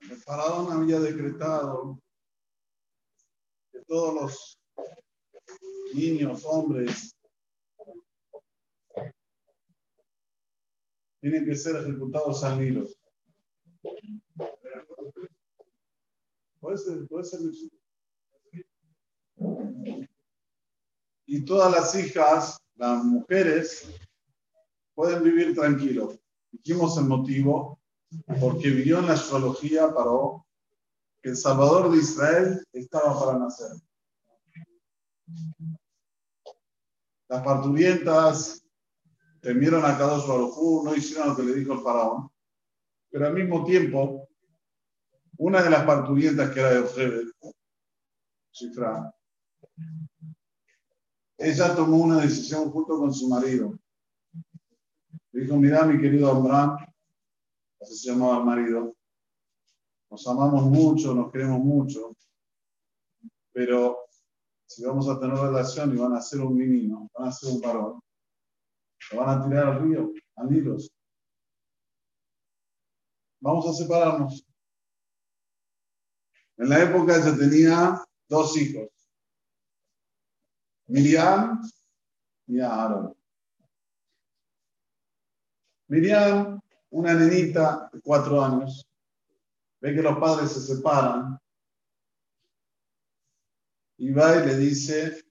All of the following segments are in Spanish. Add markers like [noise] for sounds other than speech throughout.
El faraón había decretado que todos los niños, hombres, tienen que ser ejecutados al Nilo. Puede ser, puede ser. Y todas las hijas, las mujeres, pueden vivir tranquilos. Dijimos el motivo, porque vio en la astrología para que el Salvador de Israel estaba para nacer. Las parturientas temieron a Kadosh Baruj no hicieron lo que le dijo el faraón, pero al mismo tiempo, una de las parturientas que era de Ojebet, Shifra, ella tomó una decisión junto con su marido. Dijo, mira mi querido Abraham, así se llamaba el marido, nos amamos mucho, nos queremos mucho, pero si vamos a tener relación y van a ser un menino, van a ser un varón, lo van a tirar al río, a Nilos. Vamos a separarnos. En la época ella tenía dos hijos, Miriam y Aaron. Miriam, una nenita de cuatro años, ve que los padres se separan y va y le dice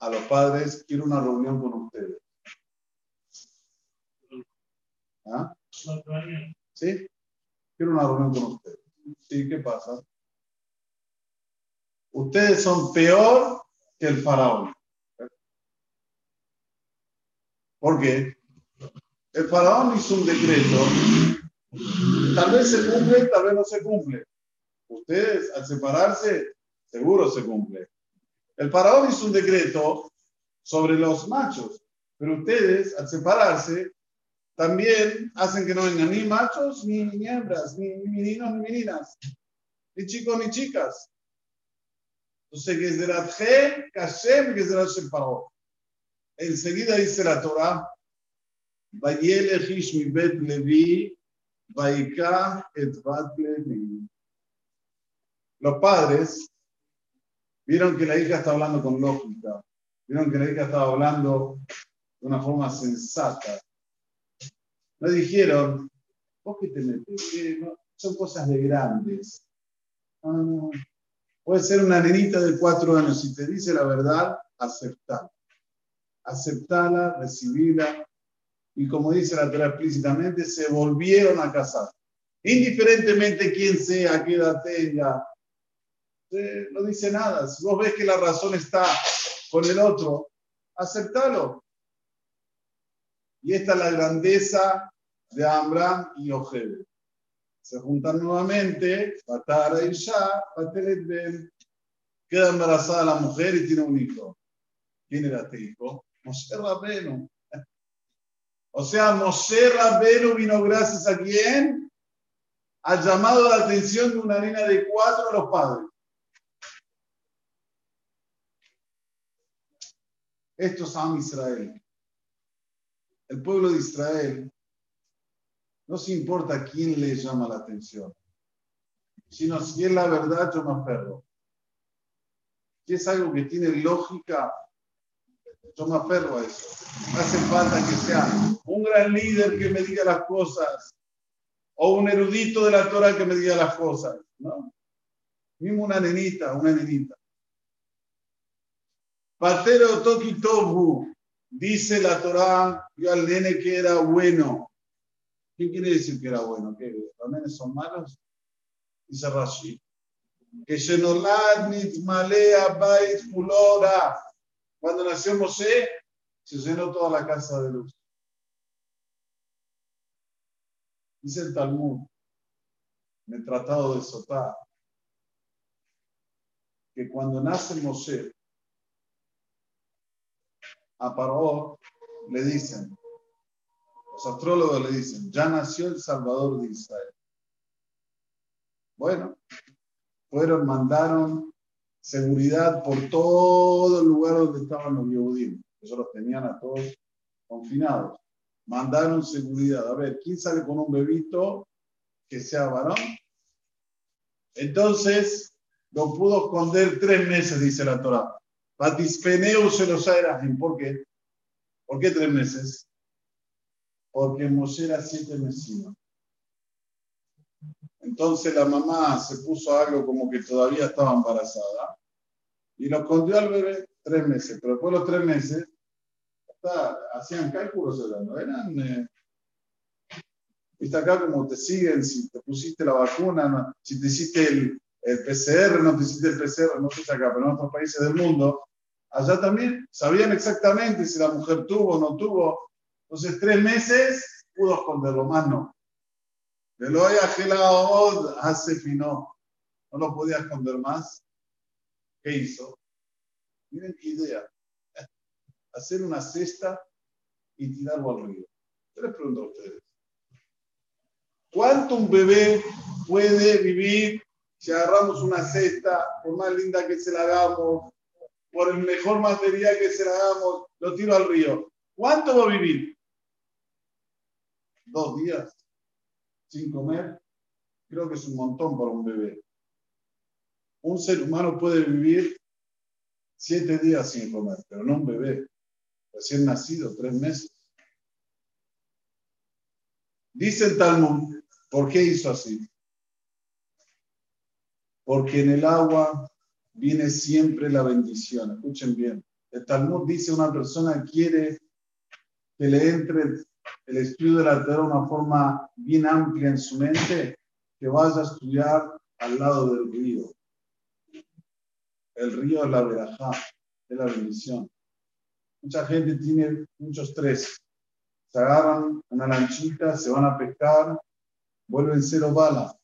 a los padres, quiero una reunión con ustedes. ¿Ah? ¿Sí? Quiero una reunión con ustedes. ¿Sí? ¿Qué pasa? Ustedes son peor que el faraón. ¿Por qué? El faraón hizo un decreto. Tal vez se cumple, tal vez no se cumple. Ustedes, al separarse, seguro se cumple. El faraón hizo un decreto sobre los machos, pero ustedes, al separarse, también hacen que no vengan ni machos ni, hembras, ni, ni meninos ni meninas, ni chicos ni chicas. Entonces, que Kashem, que. Enseguida dice la Torah, Vayelechish mi bet Levi, Vaika et bat Levi. Los padres vieron que la hija está hablando con lógica, vieron que la hija estaba hablando de una forma sensata. No dijeron, vos que te metes, son cosas de grandes. Puede ser una nenita de cuatro años, si te dice la verdad, aceptala. Aceptala, recibila. Y como dice la Torah explícitamente, se volvieron a casar. Indiferentemente quién sea, qué edad tenga, no dice nada. Si vos ves que la razón está con el otro, aceptalo. Y esta es la grandeza de Abraham y Ojebe. Se juntan nuevamente, Batara y Shah, Ben. Queda embarazada la mujer y tiene un hijo. ¿Quién era este hijo? Moshe Rabenu. O sea, Moshe Rabenu vino gracias a quién? Ha llamado la atención de una nena de cuatro a los padres. Esto es Am Israel. El pueblo de Israel no se importa quién le llama la atención, sino si es la verdad, yo me aferro. Si es algo que tiene lógica, yo me aferro a eso. No hace falta que sea un gran líder que me diga las cosas o un erudito de la Torah que me diga las cosas. No. Mismo una nenita, una nenita. Patero Toki dice la Torah, yo al nene que era bueno. ¿Qué quiere decir que era bueno? ¿Que los nenes son malos? Dice Rashi. Que Shenolad Nitmalea Bait Fulora. Cuando nació Mosé, se llenó toda la casa de luz. Dice el Talmud, en el Tratado de Sotá, que cuando nace Mosé, a Paró le dicen, los astrólogos le dicen, ya nació el Salvador de Israel. Bueno, fueron, mandaron seguridad por todo el lugar donde estaban los Yehudim. Ellos los tenían a todos confinados. mandaron seguridad. A ver, ¿quién sale con un bebito que sea varón? Entonces, lo pudo esconder tres meses, dice la Torah. Patispeneu se los ¿Por qué? ¿Por qué tres meses? Porque Moshe era siete meses. Entonces la mamá se puso algo como que todavía estaba embarazada y lo escondió al bebé tres meses. Pero después de los tres meses, hacían cálculos, ¿no? eran. Eh, Viste acá como te siguen, si te pusiste la vacuna, si te hiciste el, el PCR, no te hiciste el PCR, no sé acá, pero en otros países del mundo, allá también sabían exactamente si la mujer tuvo o no tuvo. Entonces, tres meses pudo esconderlo, más no. De lo haya gelado hace fino. No lo podía esconder más. ¿Qué hizo? Miren qué idea. [laughs] Hacer una cesta y tirarlo al río. Yo les pregunto a ustedes. ¿Cuánto un bebé puede vivir si agarramos una cesta, por más linda que se la hagamos, por el mejor material que se la hagamos, lo tiro al río? ¿Cuánto va a vivir? ¿Dos días? ¿Sin comer? Creo que es un montón para un bebé. Un ser humano puede vivir siete días sin comer, pero no un bebé, recién nacido, tres meses. Dice el Talmud, ¿por qué hizo así? Porque en el agua viene siempre la bendición. Escuchen bien. El Talmud dice una persona quiere que le entre el estudio de la Torah de una forma bien amplia en su mente, que vaya a estudiar al lado del río. El río es la verajá, es la bendición. Mucha gente tiene mucho estrés. Se agarran una lanchita, se van a pescar, vuelven cero bala.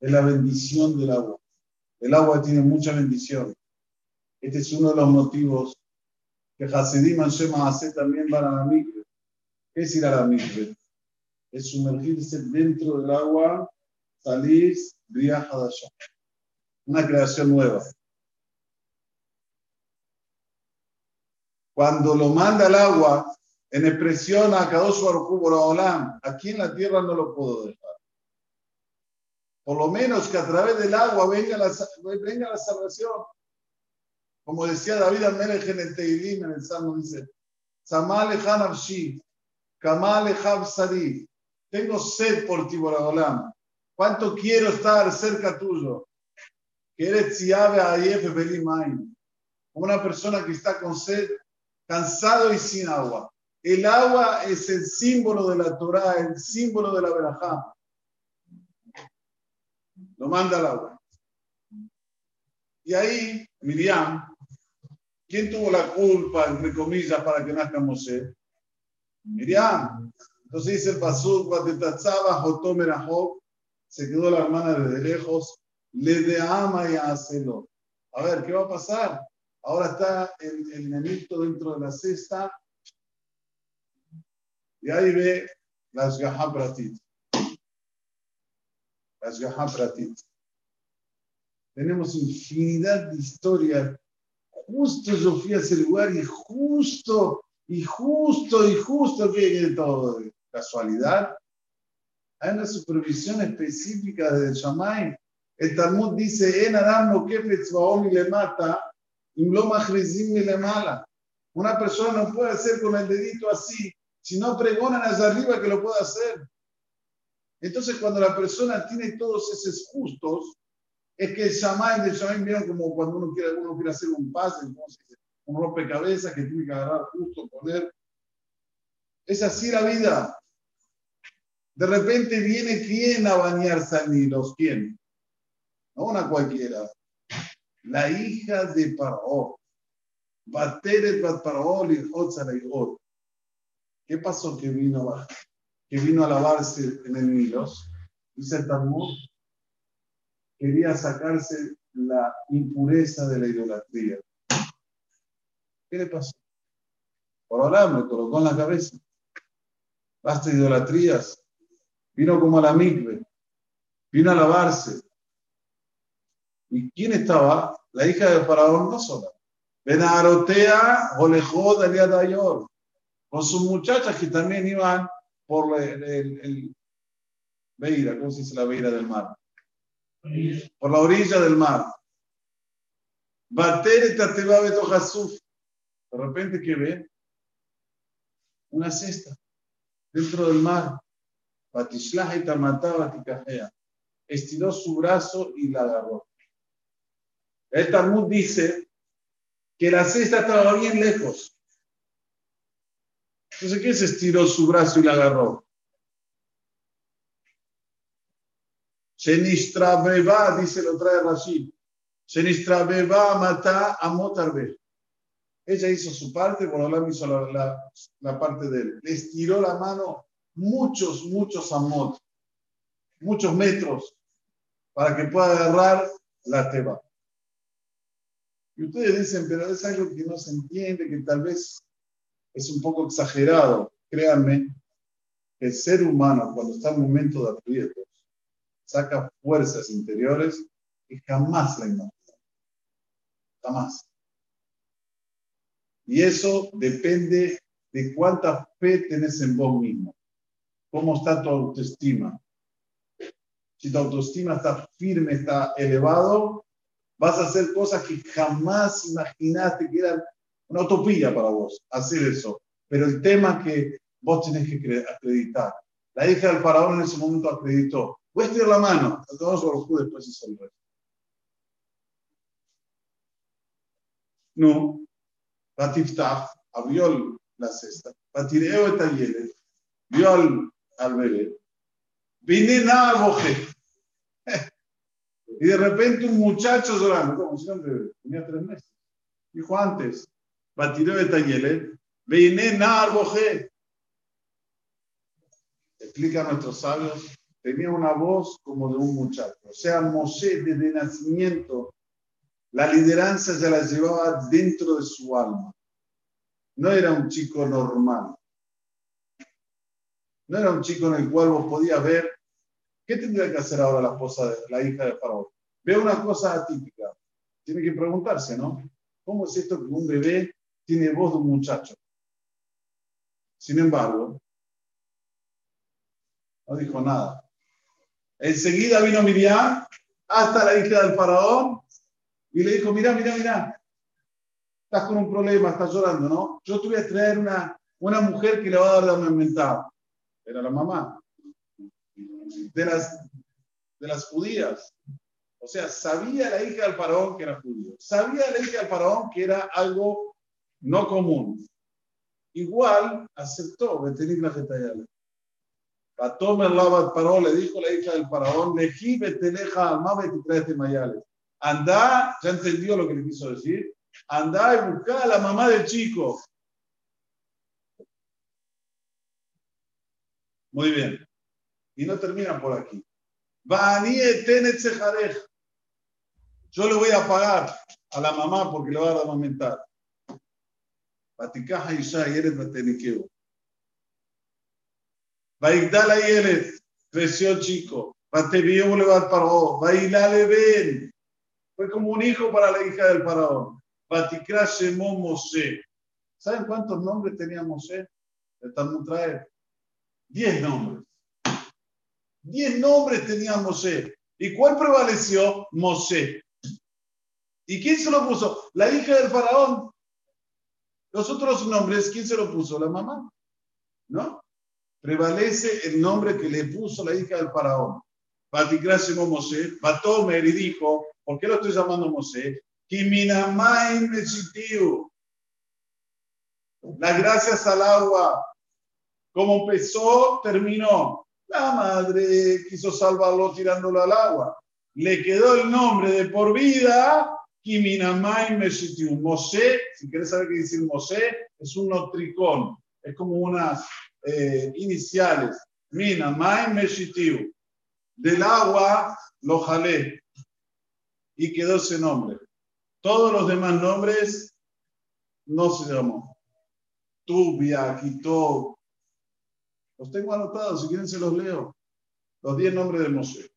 Es la bendición del agua. El agua tiene mucha bendición. Este es uno de los motivos que Hasidim hace también para la mikve. ¿Qué es ir a la? Es sumergirse dentro del agua, salir, allá. Una creación nueva. Cuando lo manda al agua, en expresión a Kadosh Baruj aquí en la tierra no lo puedo dejar. Por lo menos que a través del agua venga la, venga la salvación. Como decía David Amelech en el Teilim, en el Salmo, dice, Samale Hanavshi, Kamale Sadi, tengo sed por ti, Boragolam. ¿Cuánto quiero estar cerca tuyo? Como una persona que está con sed, cansado y sin agua. El agua es el símbolo de la Torah, el símbolo de la Berajá lo manda al agua. Y ahí, Miriam, ¿quién tuvo la culpa, entre comillas, para que nazca Moshe? Miriam. Entonces dice el Pasuk, se quedó la hermana desde lejos, le de ama y hacelo. A ver, ¿qué va a pasar? Ahora está el, el nenito dentro de la cesta y ahí ve las gahabratit. Tenemos infinidad de historias. Justo yo fui a ese lugar y justo, y justo, y justo que de todo. ¿Casualidad? Hay una supervisión específica de Shamay. El Talmud dice, en Adam no y le mata, y le mala. Una persona no puede hacer con el dedito así, si no pregonan hacia arriba que lo puede hacer. Entonces, cuando la persona tiene todos esos justos, es que el shaman del shaman vieron como cuando uno quiere, uno quiere hacer un pase, un rompecabezas que tiene que agarrar justo, poner. Es así la vida. De repente viene quién a bañarse al Nilo, quién. No una cualquiera. La hija de Paró. Bateret Bat Paró ¿Qué pasó que vino a que vino a lavarse en el Nilos, dice el quería sacarse la impureza de la idolatría. ¿Qué le pasó? Por ahora me colocó en la cabeza. Basta idolatrías. Vino como a la migbe. Vino a lavarse. ¿Y quién estaba? La hija del faraón no sola. Benarotea, Olejó, Dayor. Con sus muchachas que también iban por el, el, Beira, ¿cómo se dice la Beira del mar? Por la orilla del mar. Bater De repente, ¿qué ve? Una cesta dentro del mar. Batishlaha y Tamataba Estiró su brazo y la agarró. El Talmud dice que la cesta estaba bien lejos. Entonces, ¿qué se estiró su brazo y la agarró? Beba, dice lo trae Rashid. Beba mata a Motarbe. Ella hizo su parte, Borolam hizo la, la, parte de él. Le estiró la mano muchos, muchos amot, muchos metros, para que pueda agarrar la teba. Y ustedes dicen, pero es algo que no se entiende, que tal vez es un poco exagerado. Créanme que el ser humano, cuando está en momento de aprietos, saca fuerzas interiores y jamás la imagina. Jamás. Y eso depende de cuánta fe tenés en vos mismo. ¿Cómo está tu autoestima? Si tu autoestima está firme, está elevado, vas a hacer cosas que jamás imaginaste que eran una utopía para vos, hacer eso. Pero el tema que vos tenés que acreditar. La hija del faraón en ese momento acreditó. Voy a estirar la mano. A todos los después hizo el resto. No. Abrió la cesta. Batireo et talleres. Vio al, bebé. Vine nada boje. [laughs] Y de repente un muchacho llorando, como si tenía tres meses. Dijo antes, Batireo et talleres. Vine nada boje. Explica a nuestros sabios tenía una voz como de un muchacho. O sea, Moshe desde nacimiento, la lideranza ya la llevaba dentro de su alma. No era un chico normal. No era un chico en el cual vos podías ver, ¿qué tendría que hacer ahora la esposa, de, la hija de Faraón? Ve una cosa atípica. Tiene que preguntarse, ¿no? ¿Cómo es esto que un bebé tiene voz de un muchacho? Sin embargo, no dijo nada. Enseguida vino Miriam hasta la hija del faraón y le dijo, mira, mira, mira, estás con un problema, estás llorando, ¿no? Yo te voy a traer una, una mujer que le va a dar de aumentar. Era la mamá de las, de las judías. O sea, sabía la hija del faraón que era judío. Sabía la hija del faraón que era algo no común. Igual aceptó venir la Tomer Labat Paró le dijo la hija del faraón, Lejibe teleja alma de mayales. Anda, ya entendió lo que le quiso decir, anda y busca a la mamá del chico. Muy bien. Y no termina por aquí. Yo le voy a pagar a la mamá porque le va a amamentar. Batikaja Isha y eres Vaigdal Ayelet, creció chico. Batebió Boulevard Paró. Bailale Ben. Fue como un hijo para la hija del faraón. Batikra Shemó. ¿Saben cuántos nombres tenía Moshe? El Talmud trae. Diez nombres. Diez nombres tenía Moshe. ¿Y cuál prevaleció? Moshe. ¿Y quién se lo puso? La hija del faraón. Los otros nombres, ¿quién se lo puso? La mamá. ¿No? prevalece el nombre que le puso la hija del faraón. Patikrasimo Moshe, Batomer y dijo, ¿por qué lo estoy llamando Moshe? Las gracias al agua. Como empezó, terminó. La madre quiso salvarlo tirándolo al agua. Le quedó el nombre de por vida, Kiminamai Meshitiu. Moshe, si quieres saber qué dice Moshe, es un notricón. Es como unas eh, iniciales, Mina, Maim, Meshitiu. Del agua lo jalé y quedó ese nombre. Todos los demás nombres no se llamó. Tubia, Quito. Los tengo anotados, si quieren se los leo. Los diez nombres de Moshe.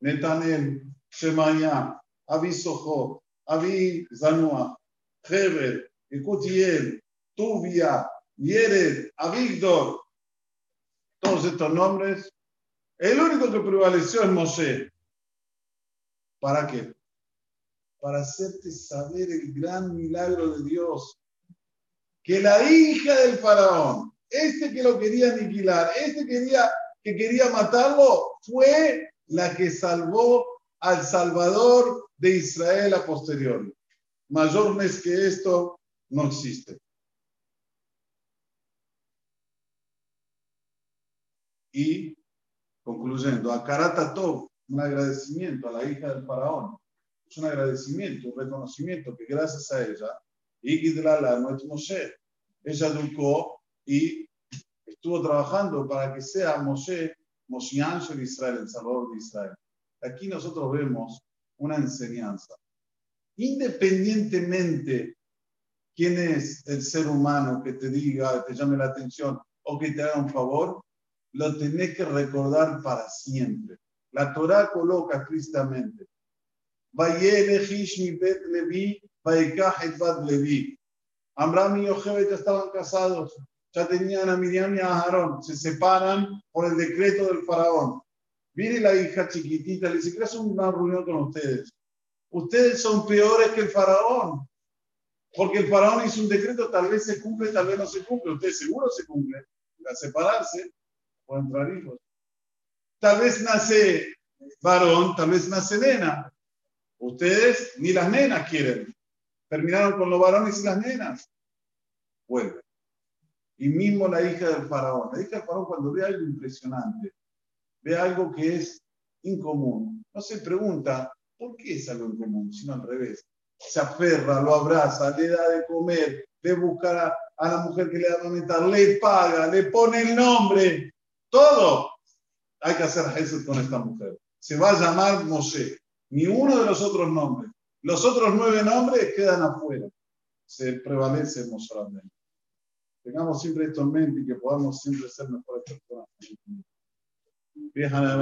Netanel, Shemaya, Abi Soho, Abi Zanua, Heber, Ekutiel, Tubia, Yered, Avigdor, todos estos nombres, el único que prevaleció es Moshe. ¿Para qué? Para hacerte saber el gran milagro de Dios. Que la hija del faraón, este que lo quería aniquilar, este que quería matarlo, fue la que salvó al Salvador de Israel a posteriori. Mayor mes que esto no existe. Y concluyendo, a Karatatov, un agradecimiento a la hija del faraón. Es un agradecimiento, un reconocimiento que gracias a ella, Igidlala, nuestro Moshe, ella educó y estuvo trabajando para que sea Moshe, Moshe de Israel, el Salvador de Israel. Aquí nosotros vemos una enseñanza. Independientemente quién es el ser humano que te diga, te llame la atención o que te haga un favor, lo tenés que recordar para siempre. La Torah coloca Levi. Amram y Yochebed ya estaban casados, ya tenían a Miriam y a Aarón, se separan por el decreto del faraón. Viene la hija chiquitita, le dice, ¿qué hace una reunión con ustedes? Ustedes son peores que el faraón, porque el faraón hizo un decreto, tal vez se cumple, tal vez no se cumple. Ustedes seguro se cumple. A separarse, o entrar hijos. Tal vez nace varón, tal vez nace nena. Ustedes ni las nenas quieren. Terminaron con los varones y las nenas. Vuelve. Y mismo la hija del faraón. La hija del faraón cuando ve algo impresionante, ve algo que es incomún, no se pregunta, ¿por qué es algo incomún? Sino al revés. Se aferra, lo abraza, le da de comer, le busca a, la mujer que le da de meter, le paga, le pone el nombre, todo hay que hacer Hesed con esta mujer. Se va a llamar Moshe. Ni uno de los otros nombres. Los otros nueve nombres quedan afuera. Se prevalece Moshe Tengamos siempre esto en mente y que podamos siempre ser mejores personas. Vieja de la